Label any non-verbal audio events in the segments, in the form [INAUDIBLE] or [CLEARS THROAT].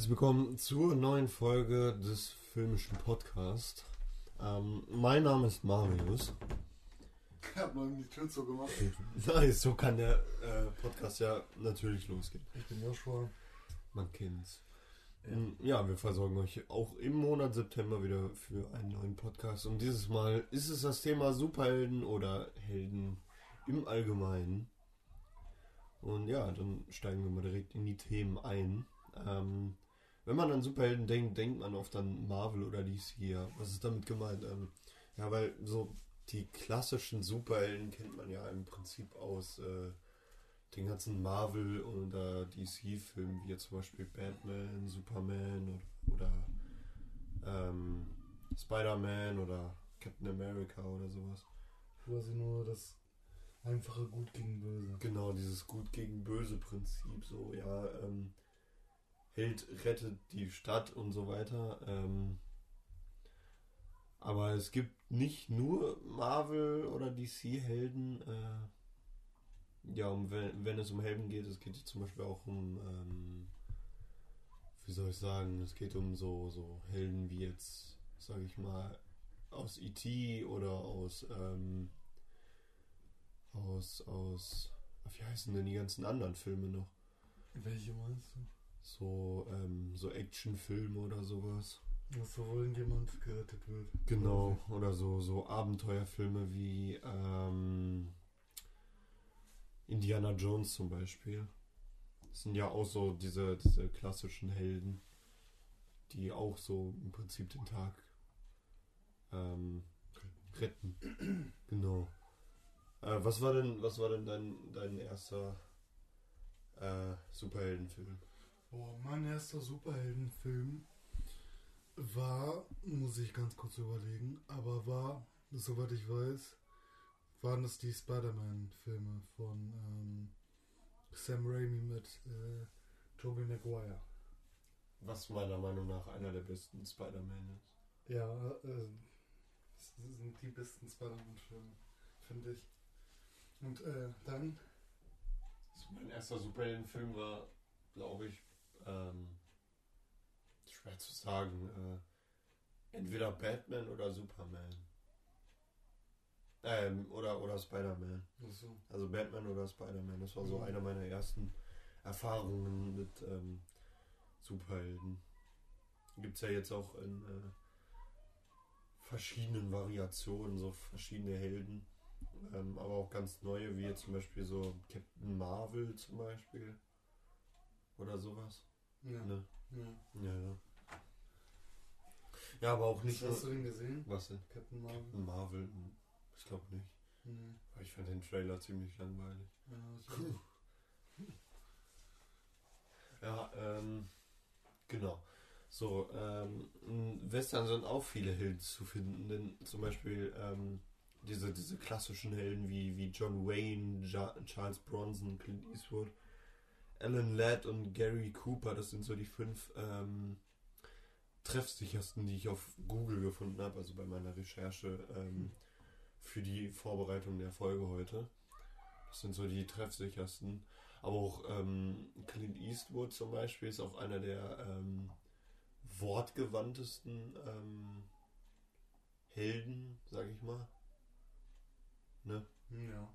herzlich willkommen zur neuen Folge des filmischen Podcasts. Ähm, mein Name ist Marius. Ich hab mal die Tür so gemacht. Nice, so kann der äh, Podcast ja natürlich losgehen. Ich bin Joshua. Man kennt's. Ja. Mm, Ja, wir versorgen euch auch im Monat September wieder für einen neuen Podcast. Und dieses Mal ist es das Thema Superhelden oder Helden im Allgemeinen. Und ja, dann steigen wir mal direkt in die Themen ein. Ähm, wenn man an Superhelden denkt, denkt man oft an Marvel oder DC. Ja. Was ist damit gemeint? Ähm, ja, weil so die klassischen Superhelden kennt man ja im Prinzip aus äh, den ganzen Marvel- oder DC-Filmen, wie jetzt zum Beispiel Batman, Superman oder, oder ähm, Spider-Man oder Captain America oder sowas. Quasi nur das einfache Gut gegen Böse. Genau, dieses Gut gegen Böse Prinzip, so, ja, ähm, Held rettet die Stadt und so weiter. Ähm, aber es gibt nicht nur Marvel oder DC-Helden. Äh, ja, um, wenn, wenn es um Helden geht, es geht zum Beispiel auch um, ähm, wie soll ich sagen, es geht um so, so Helden wie jetzt, sage ich mal, aus E.T. oder aus, ähm, aus, aus, wie heißen denn die ganzen anderen Filme noch? Welche meinst du? So, ähm, so Actionfilme oder sowas. Dass so irgendjemand gerettet wird. Genau, oder so, so Abenteuerfilme wie ähm, Indiana Jones zum Beispiel. Das sind ja auch so diese, diese klassischen Helden, die auch so im Prinzip den Tag ähm, retten. [CLEARS THROAT] genau. Äh, was war denn, was war denn dein, dein erster äh, Superheldenfilm? Boah, mein erster Superheldenfilm war, muss ich ganz kurz überlegen, aber war, soweit ich weiß, waren das die Spider-Man-Filme von ähm, Sam Raimi mit äh, Tobey Maguire. Was meiner Meinung nach einer der besten Spider-Man ist. Ja, äh, das sind die besten Spider-Man-Filme, finde ich. Und äh, dann, So, mein erster Superheldenfilm war, glaube ich, ähm, schwer zu sagen, äh, entweder Batman oder Superman. Ähm, oder, oder Spider-Man. also, Also Batman oder Spider-Man. Das war so Mhm. eine meiner ersten Erfahrungen mit ähm, Superhelden. Gibt es ja jetzt auch in äh, verschiedenen Variationen, so verschiedene Helden. Ähm, aber auch ganz neue, wie jetzt zum Beispiel so Captain Marvel zum Beispiel. Oder sowas. Ja. Ne? ja. Ja, ja. Ja, aber auch nicht Hast du nur. den gesehen? Was denn? Captain Marvel? Captain Marvel? hm, Ich glaube nicht. Nee. Ich fand den Trailer ziemlich langweilig. Ja, so. Ja, ähm, genau. So, ähm, in Western sind auch viele Helden zu finden, denn zum Beispiel ähm, diese, diese klassischen Helden wie, wie John Wayne, ja Charles Bronson, Clint Eastwood, Alan Ladd und Gary Cooper, das sind so die fünf ähm, treffsichersten, die ich auf Google gefunden habe, also bei meiner Recherche ähm, für die Vorbereitung der Folge heute. Das sind so die treffsichersten. Aber auch ähm, Clint Eastwood zum Beispiel ist auch einer der ähm, wortgewandtesten ähm, Helden, sag ich mal. Ne? ja.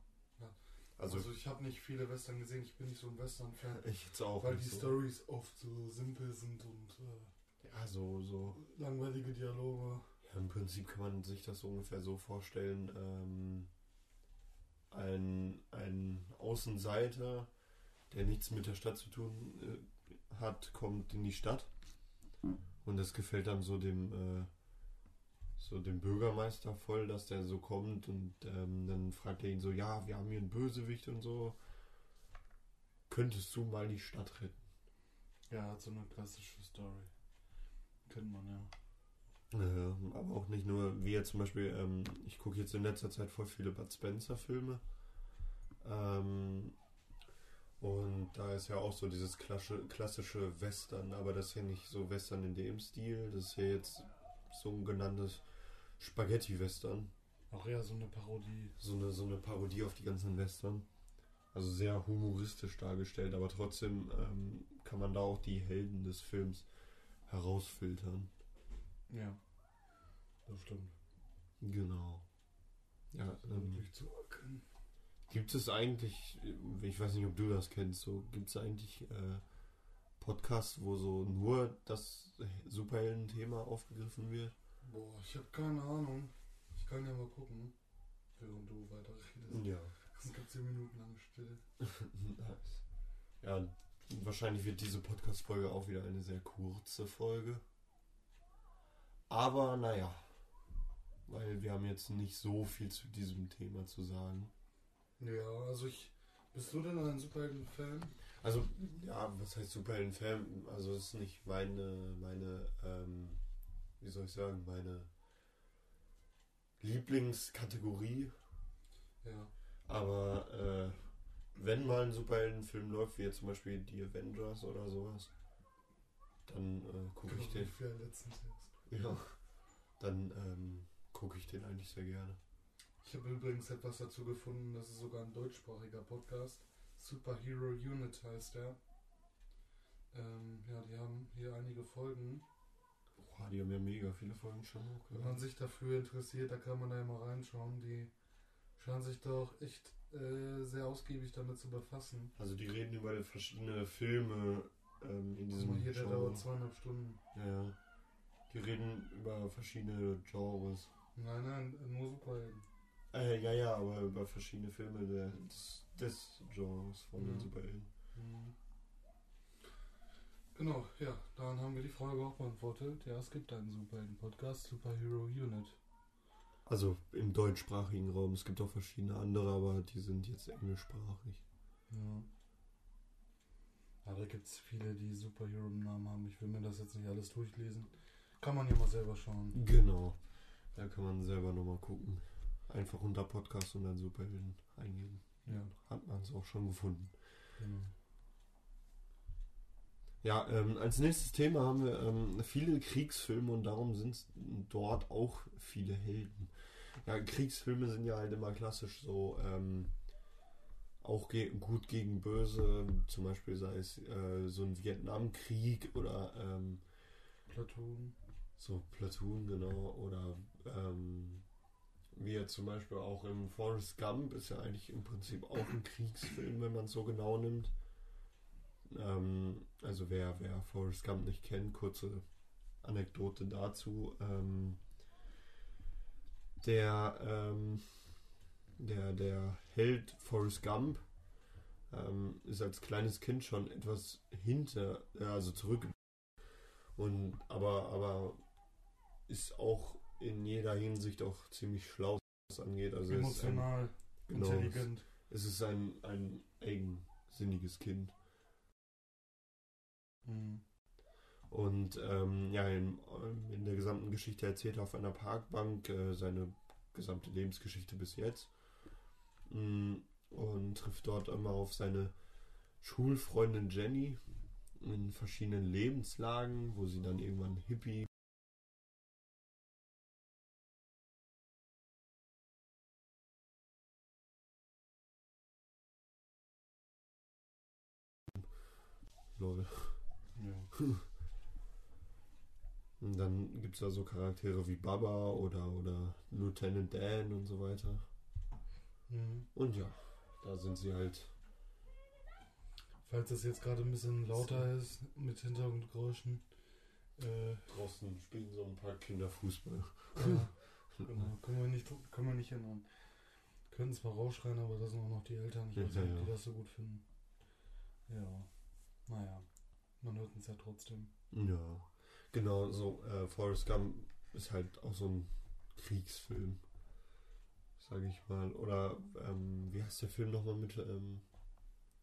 Also, Also, ich habe nicht viele Western gesehen, ich bin nicht so ein Western-Fan. ich jetzt auch Weil nicht die so. Stories oft so simpel sind und äh, Ja, so, so. langweilige Dialoge. Ja, Im Prinzip kann man sich das so ungefähr so vorstellen. Ähm, ein, ein Außenseiter, der nichts mit der Stadt zu tun äh, hat, kommt in die Stadt. Und das gefällt dann so dem, äh, so dem Bürgermeister voll, dass der so kommt und ähm, dann fragt er ihn so, ja, wir haben hier einen Bösewicht und so. Könntest du mal die Stadt retten? Ja, hat so eine klassische Story. Kennt man ja. Ja, aber auch nicht nur, wie jetzt zum Beispiel, ähm, ich gucke jetzt in letzter Zeit voll viele Bud Spencer-Filme. Ähm, und da ist ja auch so dieses klassische Western, aber das ist ja nicht so Western in dem Stil, das ist ja jetzt so ein genanntes Spaghetti-Western. Auch eher so eine Parodie. So eine, so eine Parodie auf die ganzen Western. Also sehr humoristisch dargestellt, aber trotzdem ähm, kann man da auch die Helden des Films herausfiltern. Ja. Das stimmt. Genau. Ja, ähm, Wirklich zu erkennen. gibt es eigentlich, ich weiß nicht, ob du das kennst, so gibt es eigentlich äh, Podcasts, wo so nur das Superhelden-Thema aufgegriffen wird? Boah, ich habe keine Ahnung. Ich kann ja mal gucken, während du weiter redest. Ja. Es gibt 10 Minuten lange Stille. [LAUGHS] nice. Ja, wahrscheinlich wird diese Podcast-Folge auch wieder eine sehr kurze Folge. Aber naja, weil wir haben jetzt nicht so viel zu diesem Thema zu sagen. Ja, also ich. Bist du denn ein Superhelden-Fan? Also, ja, was heißt Superhelden-Fan? Also, es ist nicht meine, meine, ähm, wie soll ich sagen, meine Lieblingskategorie. Ja. Aber, äh, wenn mal ein Superheldenfilm läuft, wie jetzt zum Beispiel die Avengers oder sowas, dann äh, gucke ich den. Ja, dann ähm, gucke ich den eigentlich sehr gerne. Ich habe übrigens etwas dazu gefunden, das ist sogar ein deutschsprachiger Podcast. Superhero Unit heißt der. Ähm, ja, die haben hier einige Folgen. Boah, die haben ja mega viele Folgen schon Wenn hochgeladen. man sich dafür interessiert, da kann man da ja mal reinschauen. Die scheinen sich doch echt äh, sehr ausgiebig damit zu befassen. Also die reden über verschiedene Filme ähm, in Guck diesem mal hier, der Genre. dauert zweieinhalb Stunden. Ja, ja. Die reden über verschiedene Genres. Nein, nein, nur Superhelden. Äh, ja, ja, aber über verschiedene Filme der, des, des Genres von den Ja. Superhelden. Mhm. Genau, ja, dann haben wir die Frage auch beantwortet. Ja, es gibt einen Superhelden-Podcast, Superhero Unit. Also im deutschsprachigen Raum. Es gibt auch verschiedene andere, aber die sind jetzt englischsprachig. Ja. Ja, da gibt es viele, die Superhero-Namen haben. Ich will mir das jetzt nicht alles durchlesen. Kann man ja mal selber schauen. Genau. Da kann man selber nochmal gucken. Einfach unter Podcast und dann Superhelden eingeben. Ja, Hat man es auch schon gefunden. genau. Ja, ähm, als nächstes Thema haben wir ähm, viele Kriegsfilme und darum sind es dort auch viele Helden. Ja, Kriegsfilme sind ja halt immer klassisch so, ähm, auch ge gut gegen böse, zum Beispiel sei es äh, so ein Vietnamkrieg oder ähm, Platoon. so Platoon, genau, oder ähm, wie jetzt zum Beispiel auch im Forrest Gump ist ja eigentlich im Prinzip auch ein Kriegsfilm, wenn man es so genau nimmt. Ähm, also wer, wer Forrest Gump nicht kennt, kurze Anekdote dazu. Ähm, der, ähm, der, der Held Forrest Gump ähm, ist als kleines Kind schon etwas hinter, äh, also zurück und aber, aber ist auch in jeder Hinsicht auch ziemlich schlau, was das angeht. Also ist ein, Emotional, genau, intelligent. Es ist ein, ein eigensinniges Kind. Mhm. Und ähm, ja, in, in der gesamten Geschichte erzählt er auf einer Parkbank äh, seine gesamte Lebensgeschichte bis jetzt. Mm, Und trifft dort immer auf seine Schulfreundin Jenny in verschiedenen Lebenslagen, wo sie dann irgendwann Hippie Lol. Ja. [LAUGHS] Und dann gibt es da so Charaktere wie Baba oder, oder Lieutenant Dan und so weiter. Mhm. Und ja, da sind sie halt. Falls das jetzt gerade ein bisschen lauter ist mit Hintergrundgeräuschen. Äh, Draußen spielen so ein paar Kinder Fußball. ja, [LAUGHS] genau, können wir nicht, können wir nicht ändern. Können zwar rausschreien, aber das sind auch noch die Eltern. Ich weiß Ja, nicht, ob ja. die das so gut finden. Ja, naja, man hört uns ja trotzdem. Ja, genau, so äh, Forrest Gump ist halt auch so ein Kriegsfilm, sage ich mal. Oder ähm, wie heißt der Film nochmal mit, ähm,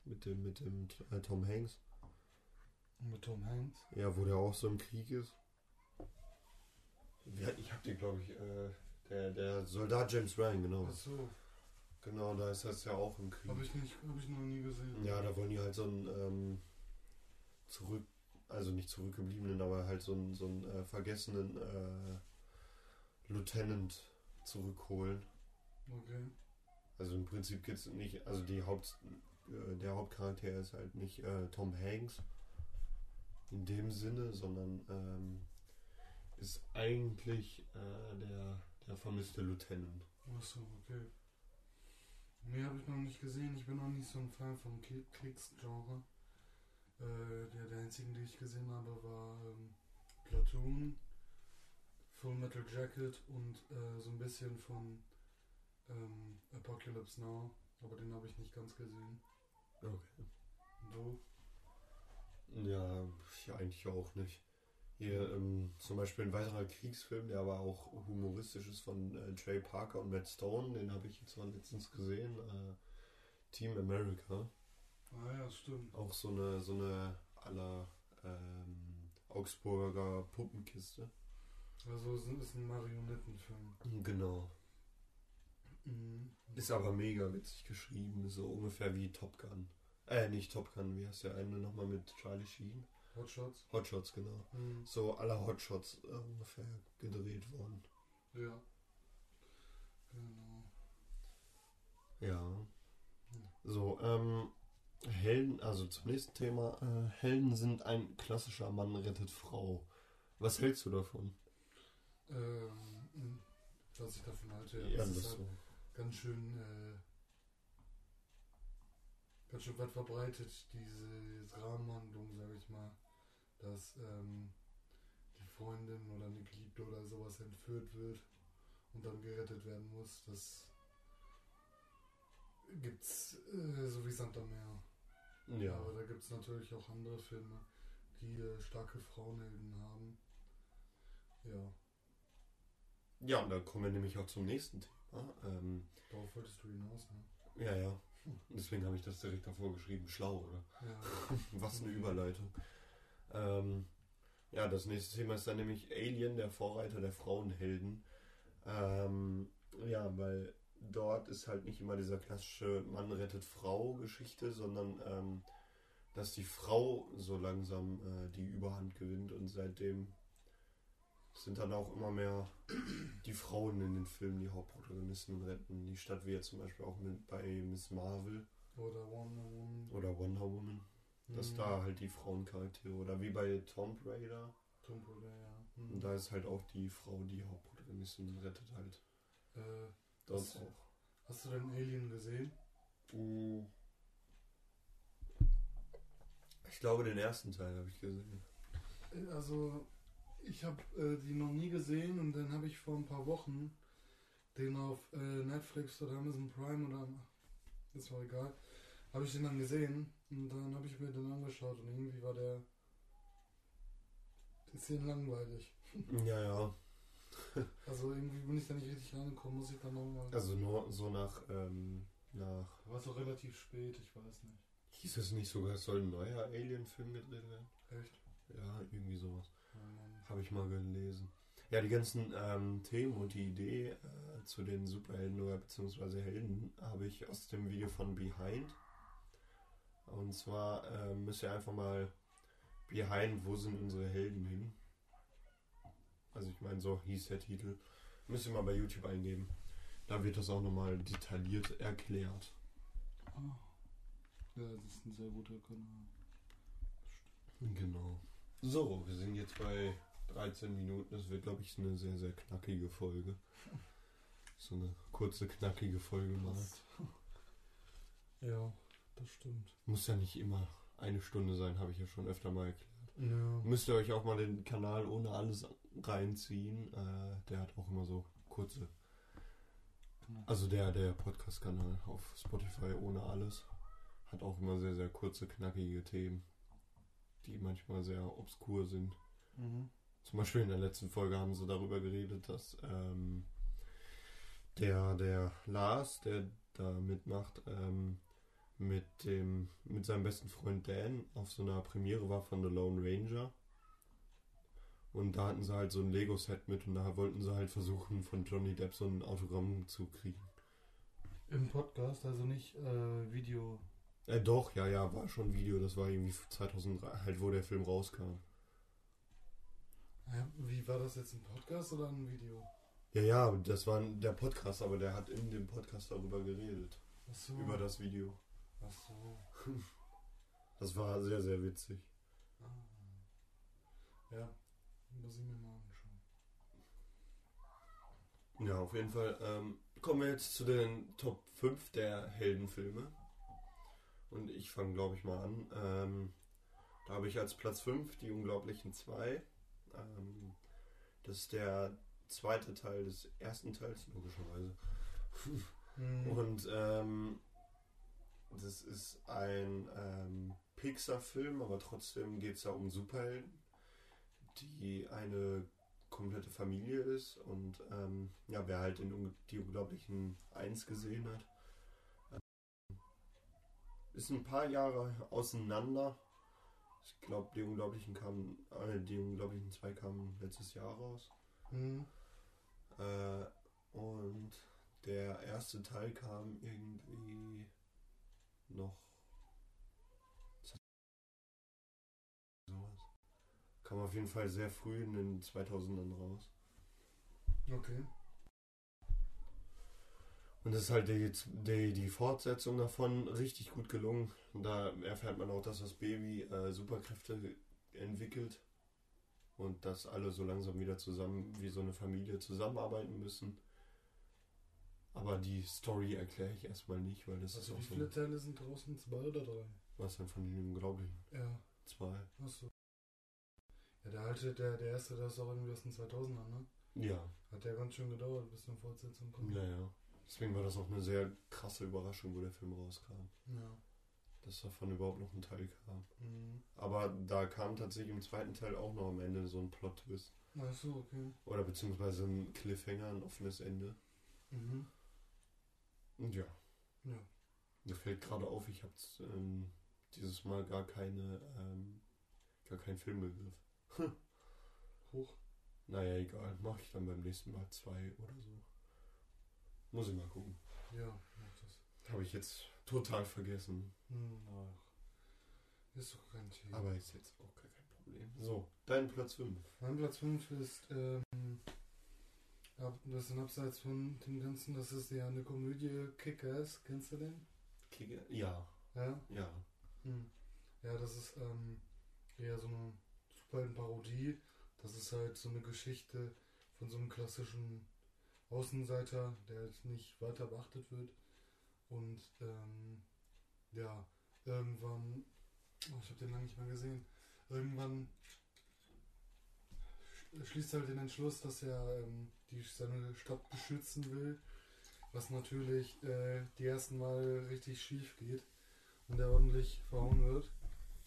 mit dem, mit dem äh, Tom Hanks? Mit Tom Hanks. Ja, wo der auch so im Krieg ist. Ja, ich hab den, glaube ich, äh, der, der Soldat James Ryan, genau. Achso, Genau, da ist das ja auch im Krieg. habe ich nicht, habe ich noch nie gesehen. Ja, da wollen die halt so einen ähm, zurück, also nicht zurückgebliebenen, aber halt so einen, so einen äh, vergessenen äh, Lieutenant zurückholen. Okay. Also im Prinzip geht's nicht, also die Haupt, äh, der Hauptcharakter ist halt nicht äh, Tom Hanks in dem Sinne, sondern ähm, ist eigentlich äh, der, der vermisste Lieutenant. Achso, okay. Mehr habe ich noch nicht gesehen. Ich bin noch nicht so ein Fan vom Kriegsgenre. Äh, der, der einzigen, die ich gesehen habe, war ähm, Platoon, Full Metal Jacket und äh, so ein bisschen von ähm, Apocalypse Now. Aber den habe ich nicht ganz gesehen. Okay. Und du? Ja, ich eigentlich auch nicht. Hier ähm, zum Beispiel ein weiterer Kriegsfilm, der aber auch humoristisch ist von äh, Trey Parker und Matt Stone, den habe ich jetzt mal letztens gesehen. Äh, Team America. Ah ja, stimmt. Auch so eine, so eine aller ähm, Augsburger Puppenkiste. Also es ist ein Marionettenfilm. Genau. Mhm. Ist aber mega witzig geschrieben, so ungefähr wie Top Gun. Äh, nicht Top Gun, wie heißt der eine nochmal mit Charlie Sheen? Hotshots? Hotshots, genau. Mhm. So aller Hotshots äh, ungefähr gedreht worden. Ja. Genau. Ja. So, ähm, Helden, also zum nächsten Thema. Äh, Helden sind ein klassischer Mann rettet Frau. Was hältst du davon? Ähm, was ich davon halte, ja, das ist ist halt so. ganz schön, äh, ganz schön weit verbreitet, diese Rahmenhandlung, sage ich mal, dass ähm, die Freundin oder eine Geliebte oder sowas entführt wird und dann gerettet werden muss. Das gibt's äh, so wie Sand am Meer. Ja. Aber da gibt es natürlich auch andere Filme, die äh, starke Frauenhelden haben. Ja, Ja, und da kommen wir nämlich auch zum nächsten Thema. Ähm, darauf wolltest du hinaus, ne? ja, ja. Deswegen habe ich das direkt davor geschrieben. Schlau, oder? Ja. [LAUGHS] Was eine Überleitung. Ähm, ja, das nächste Thema ist dann nämlich Alien, der Vorreiter der Frauenhelden. Ähm, ja, weil dort ist halt nicht immer dieser klassische Mann rettet Frau Geschichte, sondern ähm, dass die Frau so langsam äh, die Überhand gewinnt und seitdem sind dann auch immer mehr die Frauen in den Filmen die Hauptprotagonisten retten. Die Stadt wie jetzt zum Beispiel auch mit bei Miss Marvel Oder Wonder Woman. oder Wonder Woman. Dass Mhm. da halt die Frauencharaktere oder wie bei Tomb Raider. Tomb Raider, ja. Mhm. Und da ist halt auch die Frau, die Hauptprotagonistin rettet halt. Äh, Was? auch. hast du denn Alien gesehen? Mm. Ich glaube, den ersten Teil habe ich gesehen. Äh, Also, ich habe äh, die noch nie gesehen und dann habe ich vor ein paar Wochen den auf äh, Netflix oder Amazon Prime oder ist war egal, habe ich den dann gesehen und dann habe ich mir den angeschaut und irgendwie war der bisschen langweilig. Ja, ja. Also irgendwie bin ich da nicht richtig reingekommen, muss ich dann nochmal. Also nur so nach, ähm, nach. war es auch relativ spät, ich weiß nicht. Hieß es nicht sogar, es soll ein neuer Alien-Film gedreht werden? Echt? Ja, irgendwie sowas. Mann. Habe ich mal gelesen. Ja, die ganzen ähm, Themen und die Idee äh, zu den Superhelden oder beziehungsweise Helden habe ich aus dem Video von Behind. Und zwar äh, müsst ihr einfach mal Behind, wo sind unsere Helden hin? Also ich meine, so hieß der Titel. Müsst ihr mal bei YouTube eingeben. Da wird das auch nochmal detailliert erklärt. Ah. Ja, das ist ein sehr guter Kanal. Genau. So, wir sind jetzt bei 13 Minuten. Das wird, glaube ich, eine sehr, sehr knackige Folge. [LAUGHS] So eine kurze, knackige Folge mal. Ja, das stimmt. Muss ja nicht immer eine Stunde sein, habe ich ja schon öfter mal erklärt. Ja. Müsst ihr euch auch mal den Kanal ohne alles reinziehen. Äh, der hat auch immer so kurze. Genau. Also der, der Podcast-Kanal auf Spotify ohne alles hat auch immer sehr, sehr kurze, knackige Themen, die manchmal sehr obskur sind. Mhm. Zum Beispiel in der letzten Folge haben sie darüber geredet, dass ähm, der, der Lars, der da mitmacht, ähm, mit dem, mit seinem besten Freund Dan auf so einer Premiere war von The Lone Ranger. Und da hatten sie halt so ein Lego-Set mit und da wollten sie halt versuchen, von Johnny Depp so ein Autogramm zu kriegen. Im Podcast, also nicht äh, Video. Äh, doch, ja, ja, war schon Video, das war irgendwie 2003, halt wo der Film rauskam. Ja, wie war das jetzt ein Podcast oder ein Video? Ja, ja, das war der Podcast, aber der hat in dem Podcast darüber geredet. Achso. Über das Video. Ach so. [LAUGHS] Das war sehr, sehr witzig. Ah. Ja, muss ich mir mal anschauen. Ja, auf jeden Fall. Ähm, kommen wir jetzt zu den Top 5 der Heldenfilme. Und ich fange, glaube ich, mal an. Ähm, da habe ich als Platz 5 die Unglaublichen 2. Ähm, das ist der zweite Teil des ersten Teils, logischerweise. Mhm. Und ähm, das ist ein ähm, Pixar-Film, aber trotzdem geht es da um Superhelden, die eine komplette Familie ist. Und ähm, ja, wer halt den, die Unglaublichen 1 gesehen hat, ähm, ist ein paar Jahre auseinander. Ich glaube, die Unglaublichen kamen, äh, die Unglaublichen 2 kamen letztes Jahr raus. Mhm. Äh, und der erste Teil kam irgendwie noch. Sowas. Kam auf jeden Fall sehr früh in den 2000ern raus. Okay. Und das ist halt die, die, die Fortsetzung davon richtig gut gelungen. Da erfährt man auch, dass das Baby äh, Superkräfte entwickelt. Und dass alle so langsam wieder zusammen, wie so eine Familie, zusammenarbeiten müssen. Aber die Story erkläre ich erstmal nicht, weil das Also ist wie auch so. viele Teile sind draußen? Zwei oder drei? Was denn von den Unglaublichen? Ja. Zwei. Achso. Ja, der alte, der, der erste, der ist auch irgendwie aus den 2000ern, ne? Ja, Hat ja ganz schön gedauert, bis eine Fortsetzung kommt. ja, ja. Deswegen war das auch eine sehr krasse Überraschung, wo der Film rauskam. Ja. Dass davon überhaupt noch ein Teil kam. Mhm. Aber da kam tatsächlich im zweiten Teil auch noch am Ende so ein Plot-Twist. Achso, okay. Oder beziehungsweise ein Cliffhanger, ein offenes Ende. Mhm. Und ja, Ja. mir fällt gerade auf, ich habe ähm, dieses Mal gar keine, ähm, gar keinen Filmbegriff. Hoch. Naja, egal. Mache ich dann beim nächsten Mal zwei oder so. Muss ich mal gucken. Ja, mach das. Habe ich jetzt total vergessen. Hm, ach. Ist doch kein Thema. Aber ist jetzt auch gar kein Problem. So, dein Platz 5. Mein Platz 5 ist, ähm, das ist abseits von dem Ganzen, das ist ja eine Komödie Kick-Ass. Kennst du den? Ja, Ja? ja. Hm. Ja, das ist ähm, eher so eine Superhelden-Parodie. Das ist halt so eine Geschichte von so einem klassischen Außenseiter, der halt nicht weiter beachtet wird. Und ähm, ja, irgendwann, oh, ich habe den lange nicht mehr gesehen, irgendwann schließt er halt den Entschluss, dass er ähm, die, seine Stadt beschützen will, was natürlich äh, die ersten Mal richtig schief geht und der ordentlich verhauen wird.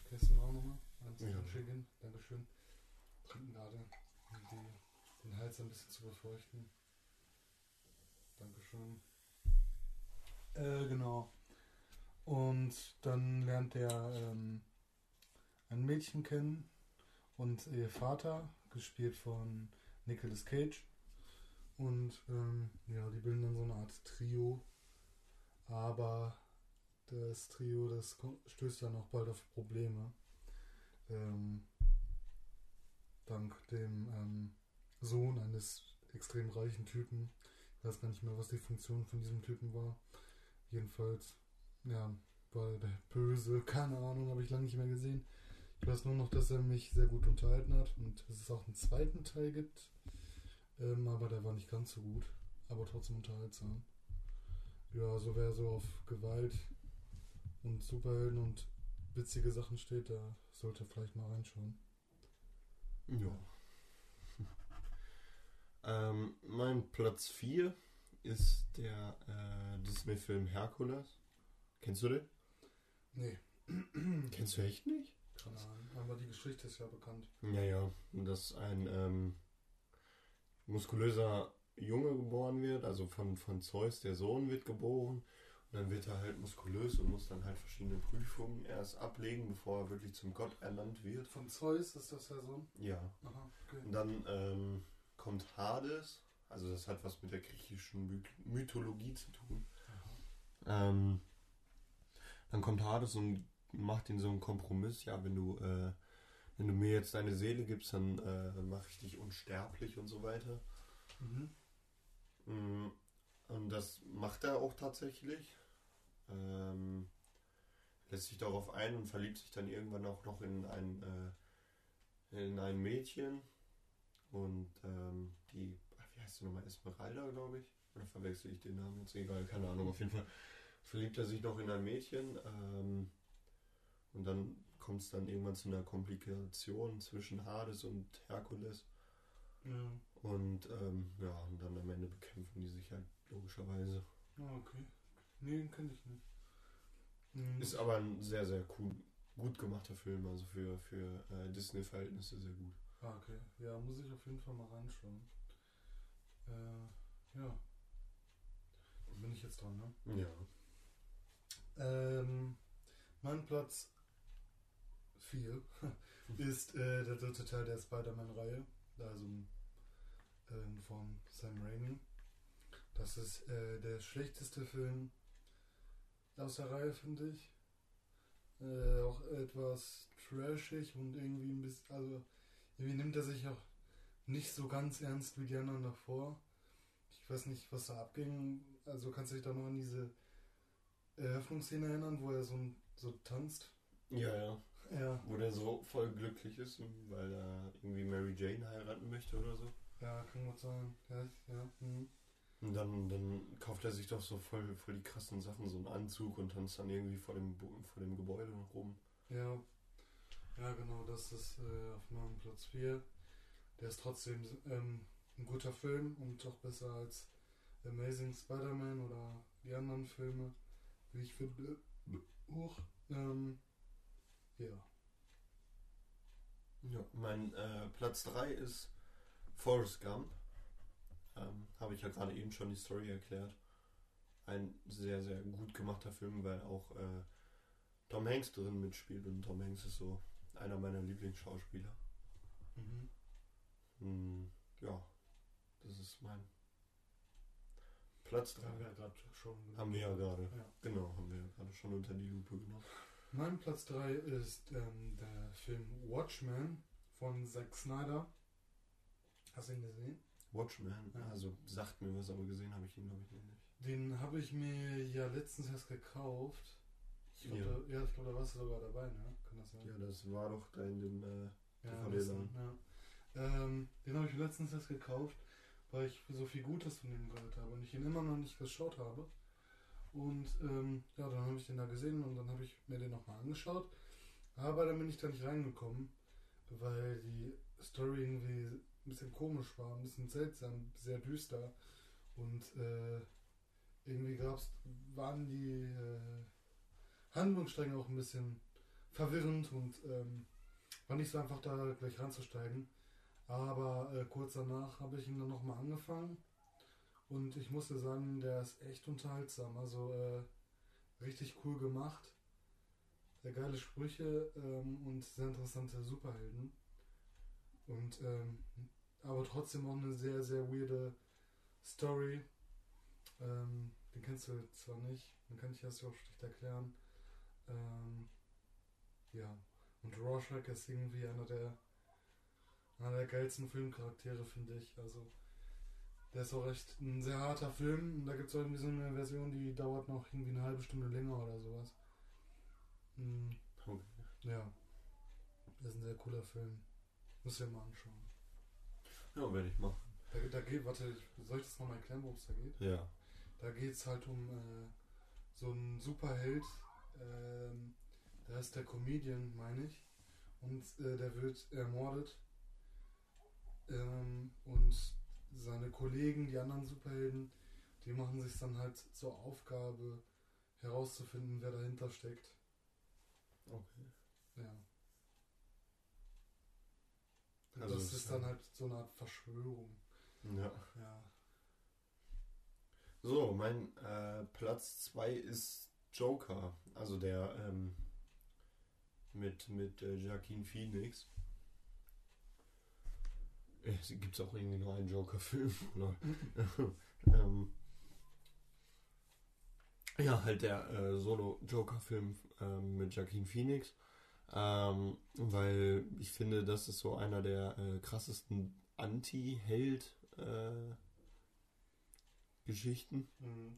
Kennst du ihn auch nochmal? Ja. schicken. Dankeschön. Trinken gerade, um die, den Hals ein bisschen zu befeuchten. Dankeschön. Äh, genau. Und dann lernt er ähm, ein Mädchen kennen und ihr Vater, gespielt von Nicolas Cage. Und ähm, ja, die bilden dann so eine Art Trio. Aber das Trio, das stößt dann auch bald auf Probleme. Ähm, dank dem ähm, Sohn eines extrem reichen Typen. Ich weiß gar nicht mehr, was die Funktion von diesem Typen war. Jedenfalls, ja, war der böse, [LAUGHS] keine Ahnung, habe ich lange nicht mehr gesehen. Ich weiß nur noch, dass er mich sehr gut unterhalten hat und dass es auch einen zweiten Teil gibt. Ähm, aber der war nicht ganz so gut, aber trotzdem unterhaltsam. Ja, so wer so auf Gewalt und Superhelden und witzige Sachen steht, da sollte vielleicht mal reinschauen. Ja. [LAUGHS] ähm, mein Platz 4 ist der äh, Disney-Film Herkules. Kennst du den? Nee, Kennst du echt nicht? Keine Ahnung. Aber die Geschichte ist ja bekannt. Ja, ja. Dass ein ähm, muskulöser Junge geboren wird, also von, von Zeus, der Sohn wird geboren. Und dann wird er halt muskulös und muss dann halt verschiedene Prüfungen erst ablegen, bevor er wirklich zum Gott ernannt wird. Von Zeus ist das der Sohn? Ja. Aha, okay. Und dann ähm, kommt Hades, also das hat was mit der griechischen My Mythologie zu tun. Ähm, dann kommt Hades und macht ihn so einen Kompromiss, ja, wenn du, äh, wenn du mir jetzt deine Seele gibst, dann äh, mache ich dich unsterblich und so weiter. Mhm. Mm, Und das macht er auch tatsächlich. Ähm, lässt sich darauf ein und verliebt sich dann irgendwann auch noch in ein, äh, in ein Mädchen. Und ähm, die, wie heißt sie nochmal, Esmeralda, glaube ich? Oder verwechsel ich den Namen jetzt? Egal, keine Ahnung. Auf jeden Fall verliebt er sich noch in ein Mädchen. Ähm, und dann kommt es dann irgendwann zu einer Komplikation zwischen Hades und Herkules. Ja. Und ähm, ja, und dann am Ende bekämpfen die sich halt logischerweise. Ah, okay. Nee, den kenne ich nicht. Mhm. Ist aber ein sehr, sehr cool, gut gemachter Film, also für, für äh, Disney-Verhältnisse sehr gut. Ah, okay. Ja, muss ich auf jeden Fall mal reinschauen. Äh, ja. Bin ich jetzt dran, ne? Ja. Ähm, mein Platz 4 [LAUGHS] ist äh, der dritte Teil der Spider-Man-Reihe, also äh, von Sam Raimi. Das ist äh, der schlechteste Film aus der Reihe, finde ich. Äh, auch etwas trashig und irgendwie ein bisschen, also irgendwie nimmt er sich auch nicht so ganz ernst wie die anderen davor. Ich weiß nicht, was da abging. Also kannst du dich da noch an diese Eröffnungsszene erinnern, wo er so, so tanzt? Ja, ja. Ja, Wo der so voll glücklich ist, weil er irgendwie Mary Jane heiraten möchte oder so. ja, kann gut sein. Ja, ja. Mhm. Und dann, dann kauft er sich doch so voll, voll die krassen Sachen, so einen Anzug und tanzt dann irgendwie vor dem, vor dem Gebäude rum. Ja, ja genau, das ist äh, auf meinem Platz 4. Der ist trotzdem ähm, ein guter Film und auch besser als Amazing Spider-Man oder die anderen Filme, wie ich finde. Huch, ähm, ja. Ja. Mein äh, Platz 3 ist Forrest Gump. Ähm, Habe ich ja gerade eben schon die Story erklärt. Ein sehr, sehr gut gemachter Film, weil auch äh, Tom Hanks drin mitspielt und Tom Hanks ist so einer meiner Lieblingsschauspieler. Mhm. Hm, ja, das ist mein Platz Das 3. haben wir ja gerade schon Haben wir ja gerade. Ja. Genau, haben wir ja gerade schon unter die Lupe genommen. Mein Platz 3 ist ähm, der Film Watchmen von Zack Snyder. Hast du ihn gesehen? Watchmen, Ja. also sagt mir was, aber gesehen habe ich ihn glaube ich noch nicht. Den habe ich mir ja letztens erst gekauft. Ich glaub, Ja. Da, ja, ich glaube, da warst du sogar dabei, ne? Kann das sein? Ja, das war doch da in dem, äh, Ja, dann. ja. Ähm, den habe ich mir letztens erst gekauft, weil ich so viel Gutes von ihm gehört habe und ich ihn immer noch nicht geschaut habe. Und ähm, ja, dann habe ich den da gesehen und dann habe ich mir den nochmal angeschaut. Aber dann bin ich da nicht reingekommen, weil die Story irgendwie ein bisschen komisch war, ein bisschen seltsam, sehr düster. Und äh, irgendwie gab's, waren die äh, Handlungsstränge auch ein bisschen verwirrend und ähm, war nicht so einfach da gleich ranzusteigen. Aber äh, kurz danach habe ich ihn dann nochmal angefangen und ich musste sagen, der ist echt unterhaltsam. Also äh, richtig cool gemacht. Sehr geile Sprüche ähm, und sehr interessante Superhelden. Und ähm, aber trotzdem auch eine sehr, sehr weirde Story. Ähm, den kennst du zwar nicht, den kann ich erst auch schlecht erklären. Ähm, ja. Und Rorschach ist irgendwie einer der, einer der geilsten Filmcharaktere, finde ich. Also, der ist auch echt ein sehr harter Film. Und da gibt es irgendwie so eine Version, die dauert noch irgendwie eine halbe Stunde länger oder sowas. Okay. ja. Das ist ein sehr cooler Film. Muss dir mal anschauen. Ja, werde ich machen. Da, da geht, warte, ich- soll ich das nochmal erklären, worum es da geht? Ja. Da geht es halt um äh, so einen Superheld, ähm, der ist der Comedian, meine ich. Und äh, der wird ermordet. Ähm, und seine Kollegen, die anderen Superhelden, die machen sich dann halt zur Aufgabe herauszufinden, wer dahinter steckt. Okay. Ja. Und Also das ist dann halt so eine Art Verschwörung. Ja. Ja. So, mein äh, Platz 2 ist Joker. Also der ähm, mit, mit äh, Joaquin Phoenix. Es gibt auch irgendwie nur einen Joker-Film. Lol. [LAUGHS] ähm, ja, halt der äh, Solo-Joker-Film ähm, mit Joaquin Phoenix. Ähm, weil ich finde, das ist so einer der äh, krassesten Anti-Held- äh. Mhm.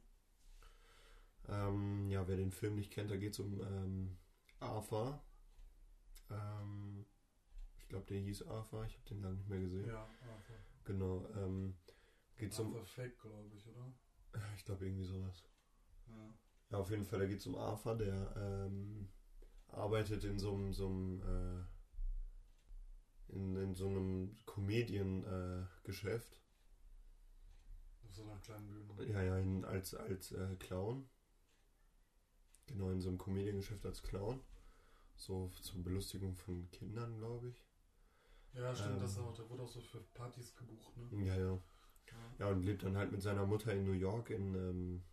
Ähm, ja, wer den Film nicht kennt, da geht es um ähm, Arthur. Ähm, ich glaube, der hieß Arthur. Ich habe den lange nicht mehr gesehen. Ja, Arthur. Genau. Ähm, geht's um. Arthur Fake, glaube ich, oder? [LAUGHS] Ich glaube, irgendwie sowas. Ja. Ja, auf jeden Fall, da geht es um Arthur, der ähm, arbeitet in so einem, so einem äh, in, in so einem Komediengeschäft. Auf so einer kleinen Bühne. ja, ja, in, als, als äh, Clown. Genau, in so einem Komediengeschäft als Clown. So zur Belustigung von Kindern, glaube ich. Ja, stimmt, Ähm. das auch. Der wurde auch so für Partys gebucht, ne? Ja, ja. Ja. Und lebt dann halt mit seiner Mutter in New York, in, ähm,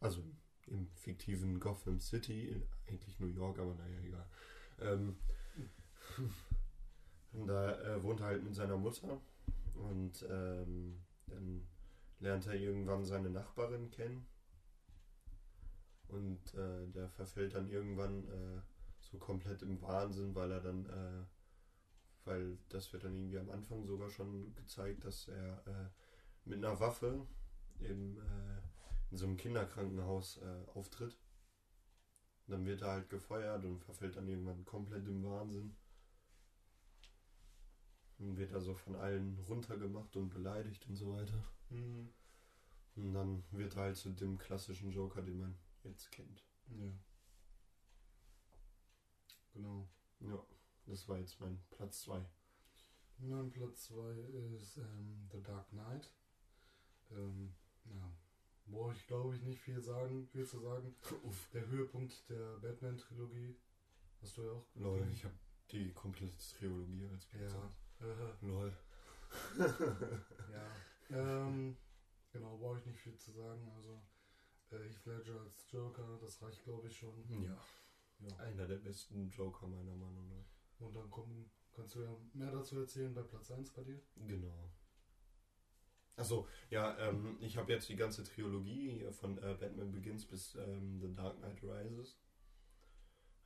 also im fiktiven Gotham City, in, eigentlich New York, aber naja, egal. Ähm, und [LAUGHS] da äh, wohnt er halt mit seiner Mutter und ähm, dann lernt er irgendwann seine Nachbarin kennen und äh, der verfällt dann irgendwann äh, so komplett im Wahnsinn, weil er dann, äh, weil das wird dann irgendwie am Anfang sogar schon gezeigt, dass er äh, mit einer Waffe im, äh, in so einem Kinderkrankenhaus äh, auftritt. Und dann wird er halt gefeuert und verfällt dann irgendwann komplett im Wahnsinn. Und wird also von allen runtergemacht und beleidigt und so weiter. Mhm. Und dann wird er halt zu dem klassischen Joker, den man jetzt kennt. Ja. Genau. Ja, das war jetzt mein Platz 2. Mein Platz 2 ist ähm, The Dark Knight. Ähm, ja. Brauche ich glaube ich nicht viel sagen, viel zu sagen. Uff. Der Höhepunkt der Batman-Trilogie. Hast du ja auch Lol, ich habe die komplette Trilogie als Platz Ja. Äh, [LAUGHS] Lol. ja. Ähm, genau, brauche ich nicht viel zu sagen. Also äh, Heath Ledger als Joker, das reicht glaube ich schon. Ja, Ja. einer der besten Joker meiner Meinung nach. Und dann kommen, kannst du ja mehr dazu erzählen bei Platz 1 bei dir. Genau. Achso, ja, ähm, ich habe jetzt die ganze Trilogie von äh, Batman Begins bis ähm, The Dark Knight Rises.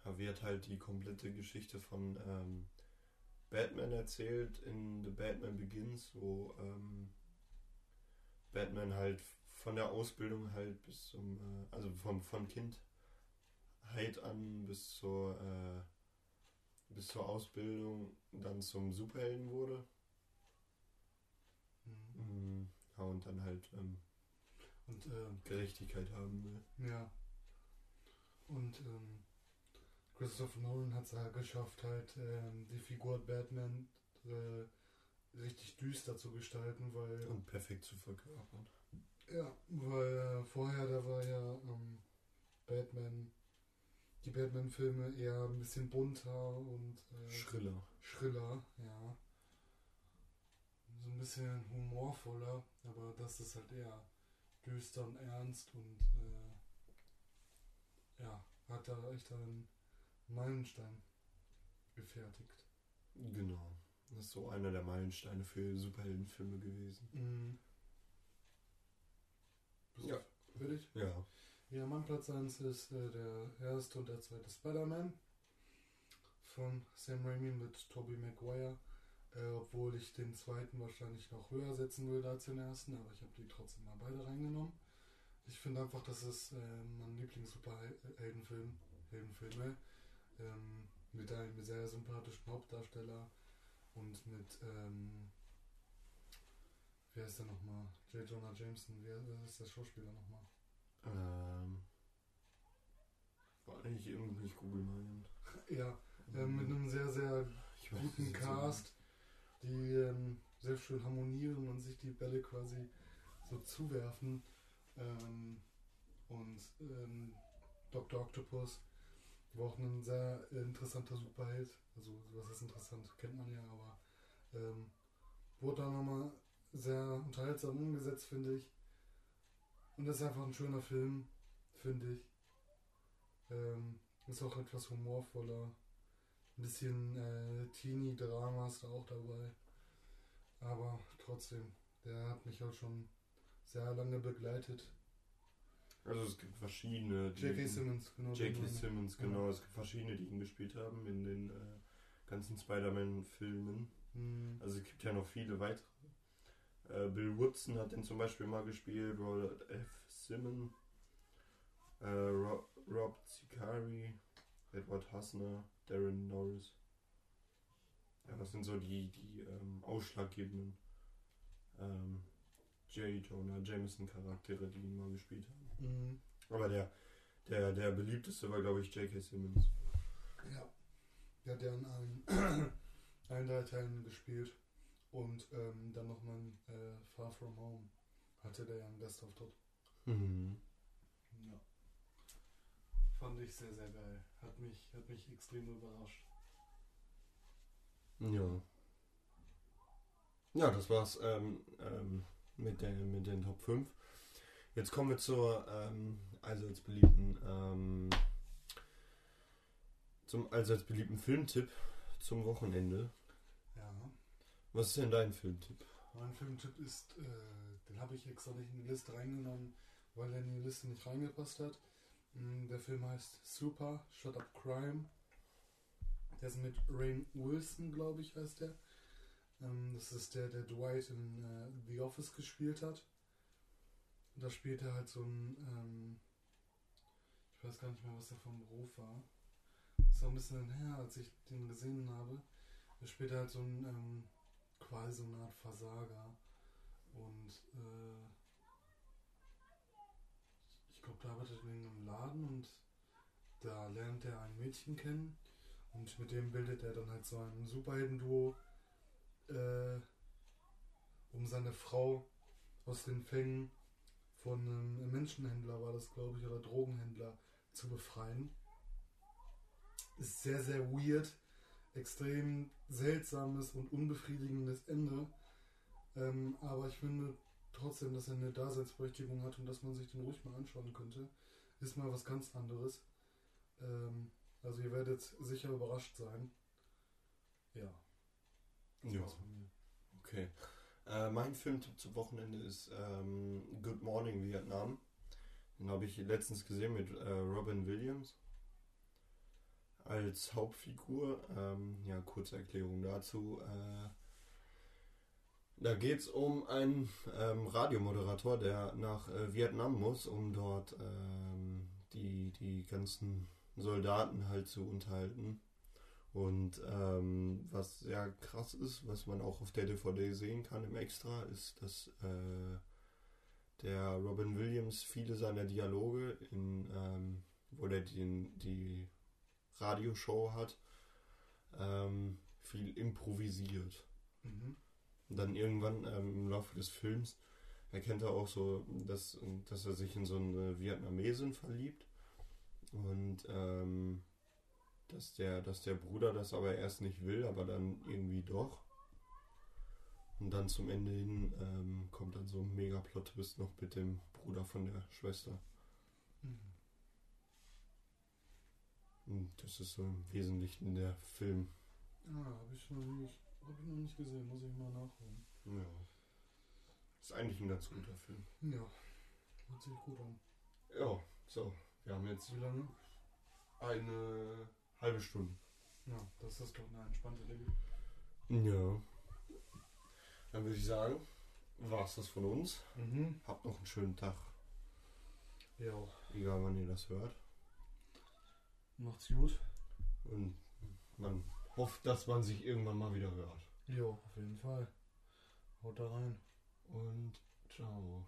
Da wird halt die komplette Geschichte von ähm, Batman erzählt in The Batman Begins, wo ähm, Batman halt von der Ausbildung halt bis zum, äh, also vom, von Kindheit an bis zur, äh, bis zur Ausbildung dann zum Superhelden wurde. Mhm. Mhm. Ja, und dann halt ähm, Und ähm, Gerechtigkeit haben will. Ja. Und ähm, Christopher Nolan hat es halt geschafft, halt ähm, die Figur Batman äh, richtig düster zu gestalten, weil Und perfekt zu verkörpern. ja, weil äh, vorher da war ja ähm, Batman die Batman-Filme eher ein bisschen bunter und äh, Schriller. schriller, ja. So ein bisschen humorvoller, aber das ist halt eher düster und ernst und äh, ja, hat da echt einen Meilenstein gefertigt. Genau. Das ist so einer der Meilensteine für Superheldenfilme gewesen. Mhm. Bist Ja. du fertig? Ja. Ja, mein Platz 1 ist äh, der erste und der zweite Spider-Man von Sam Raimi mit Tobey Maguire. Äh, obwohl ich den zweiten wahrscheinlich noch höher setzen würde als den ersten, aber ich habe die trotzdem mal beide reingenommen. Ich finde einfach, das ist äh, mein Lieblings-Superheldenfilm, Heldenfilme, ähm, mit einem sehr sympathischen Hauptdarsteller und mit, ähm, wer ist der nochmal? J. Jonah Jameson, wer ist der Schauspieler nochmal? Ähm. Nicht irgendwie nicht Google mal. Ja, äh, mit einem sehr, sehr weiß guten Cast, die ähm, sehr schön harmonieren und sich die Bälle quasi so zuwerfen. Ähm, und ähm, Dr. Octopus war auch ein sehr interessanter Superheld. Also, was ist interessant, kennt man ja, aber ähm, wurde da nochmal sehr unterhaltsam umgesetzt, finde ich. Und das ist einfach ein schöner Film, finde ich. Ähm, ist auch etwas humorvoller. Ein bisschen äh, Teenie-Drama ist da auch dabei. Aber trotzdem, der hat mich auch schon sehr lange begleitet. Also es gibt verschiedene. J.K. Simmons, genau. J.K. Simmons, Ja. genau. Es gibt verschiedene, die ihn gespielt haben in den äh, ganzen Spider-Man-Filmen. Hm, Also es gibt ja noch viele weitere. Äh, Bill Woodson hat den zum Beispiel mal gespielt, Robert F. Simon, äh, Rob, Rob Zicari Edward Hassner, Darren Norris. Ja, das sind so die, die ähm, ausschlaggebenden ähm, J. Jonah Jameson Charaktere, die ihn mal gespielt haben. Mhm. Aber der, der, der beliebteste war, glaube ich, J.K. Simmons. Ja. Der hat ja in allen, [CLEARS THROAT] allen drei Teilen gespielt. Und ähm, dann nochmal äh, Far From Home hatte der ja einen Gastauftritt. Mhm. Ja. Fand ich sehr, sehr geil. Hat mich, hat mich extrem überrascht. Ja. Ja, das war's ähm, ähm, mit, der, mit den Top 5. Jetzt kommen wir zur ähm, allseits beliebten ähm, zum allseits beliebten Filmtipp zum Wochenende. Ja. Was ist denn dein Filmtipp? Mein Filmtipp ist, äh, den habe ich extra nicht in die Liste reingenommen, weil er in die Liste nicht reingepasst hat. Mm, Der Film heißt Super Shut Up Crime. Der ist mit Rain Wilson, glaube ich, heißt der. Ähm, das ist der, der Dwight in äh, The Office gespielt hat. Da spielt er halt so ein, ähm, ich weiß gar nicht mehr, was der vom Beruf war. Ist auch ein bisschen her, als ich den gesehen habe. Da spielt halt so ein, ähm, quasi so eine Art Versager. Und äh, ich glaube, da arbeitet er in einem Laden und da lernt er ein Mädchen kennen. Und mit dem bildet er dann halt so ein Superhelden-Duo, äh, um seine Frau aus den Fängen von einem Menschenhändler, war das glaube ich, oder Drogenhändler zu befreien. Ist sehr, sehr weird. Extrem seltsames und unbefriedigendes Ende. Ähm, aber ich finde trotzdem, dass er eine Daseinsberechtigung hat und dass man sich den ruhig mal anschauen könnte. Ist mal was ganz anderes. Ähm, also ihr werdet sicher überrascht sein. Ja. Ja. Okay. Äh, mein Filmtipp zum Wochenende ist ähm, Good Morning Vietnam. Den habe ich letztens gesehen mit äh, Robin Williams als Hauptfigur. Ähm, ja, kurze Erklärung dazu. Äh, da geht es um einen ähm, Radiomoderator, der nach äh, Vietnam muss, um dort ähm, die, die ganzen Soldaten halt zu unterhalten. Und ähm, was sehr krass ist, was man auch auf der DVD sehen kann im Extra, ist, dass äh, der Robin Williams viele seiner Dialoge, in, ähm, wo der den, die Radioshow hat, ähm, viel improvisiert. Mhm. Und dann irgendwann ähm, im Laufe des Films erkennt er auch so, dass, dass er sich in so eine Vietnamesin verliebt. Und ähm, dass, der, dass der Bruder das aber erst nicht will, aber dann irgendwie doch. Und dann zum Ende hin ähm, kommt dann so ein mega Plot-Twist noch mit dem Bruder von der Schwester. Mhm. Und das ist so im Wesentlichen der Film. Ah, habe ich, noch nicht- hab ich noch nicht gesehen, muss ich mal nachholen. Ja. Ist eigentlich ein ganz guter Film. Ja, hört sich gut an. Ja, so. Wir haben jetzt Wie lange? eine halbe Stunde. Ja, das ist doch eine entspannte Länge. Ja. Dann würde ich sagen, war's das von uns. Mhm. Habt noch einen schönen Tag. Ja, Egal wann ihr das hört. macht's gut. Und man hofft, dass man sich irgendwann mal wieder hört. Jo, auf jeden Fall. Haut da rein. Und ciao.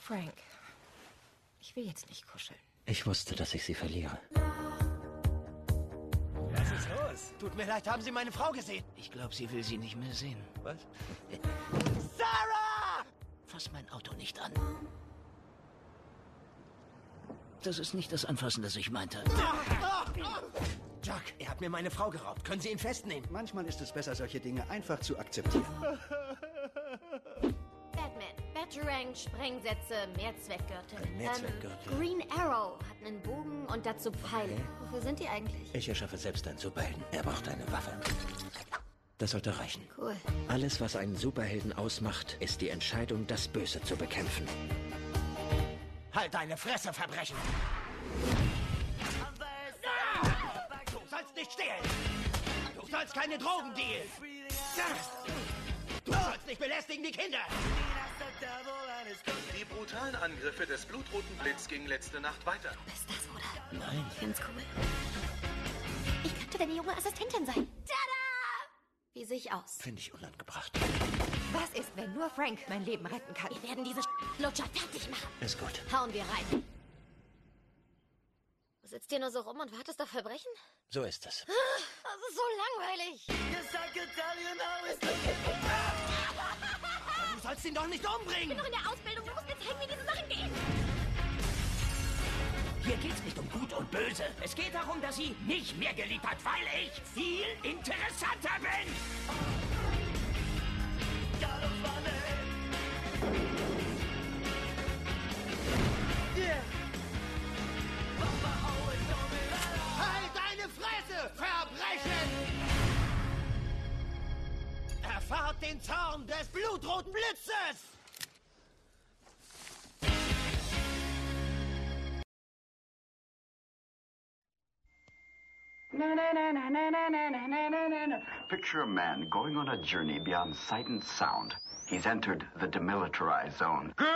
Frank, ich will jetzt nicht kuscheln. Ich wusste, dass ich sie verliere. Was ist los? Tut mir leid, haben Sie meine Frau gesehen? Ich glaube, sie will sie nicht mehr sehen. Was? [LAUGHS] Sarah! Fass mein Auto nicht an. Das ist nicht das Anfassen, das ich meinte. Jack, er hat mir meine Frau geraubt. Können Sie ihn festnehmen? Manchmal ist es besser, solche Dinge einfach zu akzeptieren. [LAUGHS] Batman, Batarang, Sprengsätze, Mehrzweckgürtel. Ein Mehrzweckgürtel. Ähm, Green Arrow hat einen Bogen und dazu Pfeile. Wofür sind die eigentlich? Ich erschaffe selbst einen Superhelden. Er braucht eine Waffe. Das sollte reichen. Cool. Alles, was einen Superhelden ausmacht, ist die Entscheidung, das Böse zu bekämpfen. Halt deine Fresse, Verbrechen! Du sollst nicht stehlen! Du sollst keine Drogen dealen! Du sollst nicht belästigen die Kinder! Die brutalen Angriffe des blutroten Blitz gingen letzte Nacht weiter. Ist das, oder? Nein. Ich find's cool. Ich könnte deine junge Assistentin sein. Tada! Wie sehe ich aus? Finde ich unangebracht. Was ist, wenn nur Frank mein Leben retten kann? Wir werden diese Lutscher fertig machen. Ist gut. Hauen wir rein. Du sitzt hier nur so rum und wartest auf Verbrechen? So ist es. Das ist so langweilig. [LAUGHS] Du sollst ihn doch nicht Ich umbringen! bin noch in der Ausbildung. Du musst mir zeigen, wie diese Sachen gehen. Hier geht's nicht um Gut und Böse. Es geht darum, dass sie mich mehr geliebt hat, weil ich viel interessanter bin. Halt deine Fresse, Verbrechen! Erfahrt den Zorn des blutroten Blitzes! Picture a man going on a journey beyond sight and sound. He's entered the demilitarized zone. Good morning,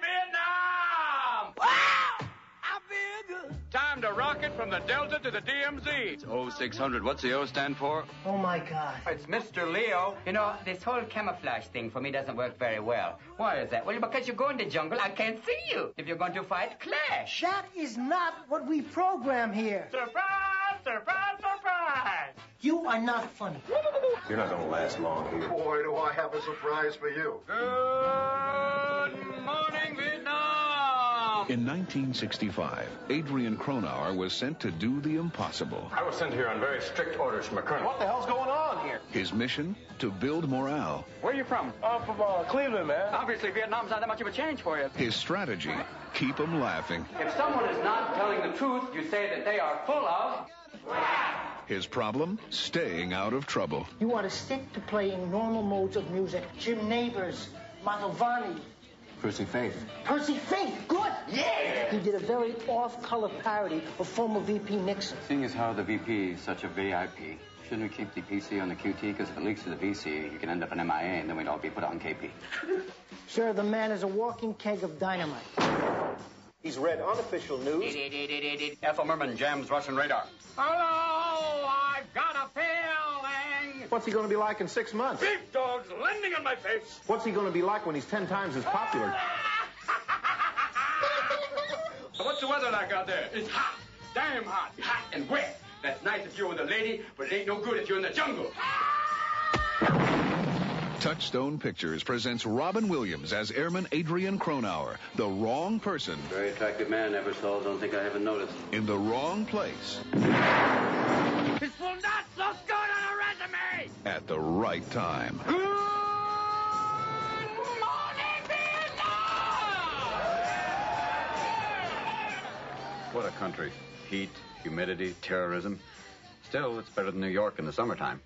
Vietnam! Ah! I feel good. Time to rocket from the Delta to the DMZ. Oh, 0600. What's the O stand for? Oh my God. It's Mr. Leo. You know, this whole camouflage thing for me doesn't work very well. Why is that? Well, because you go in the jungle, I can't see you. If you're going to fight, clash. That is not what we program here. Surprise, surprise, surprise! You are not funny. You're not gonna last long here. Boy, do I have a surprise for you. Good morning, Vietnam! In 1965, Adrian Cronauer was sent to do the impossible. I was sent here on very strict orders from a colonel. What the hell's going on here? His mission? To build morale. Where are you from? I'm from uh, Cleveland, man. Obviously, Vietnam's not that much of a change for you. His strategy? keep them laughing. If someone is not telling the truth, you say that they are full of. His problem? Staying out of trouble. You want to stick to playing normal modes of music. Jim Neighbors, Mantovani, Percy Faith. Percy Faith. Good. Yeah. He did a very off-color parody of former VP Nixon. Seeing as how the VP is such a VIP, shouldn't we keep the PC on the QT? Because if it leaks to the VC, you can end up an MIA, and then we'd all be put on KP. [LAUGHS] Sir, the man is a walking keg of dynamite. He's read unofficial news. Ethel Merman jams Russian radar. Hello, What's he gonna be like in six months? Big dogs landing on my face. What's he gonna be like when he's ten times as popular? [LAUGHS] So what's the weather like out there? It's hot. Damn hot. Hot and wet. That's nice if you're with a lady, but it ain't no good if you're in the jungle. Touchstone Pictures presents Robin Williams as Airman Adrian Cronauer, the wrong person Very attractive man, Eversole. Don't think I haven't noticed. in the wrong place This will not resume. at the right time. Good morning, Vietnam! What a country. Heat, humidity, terrorism. Still, it's better than New York in the summertime.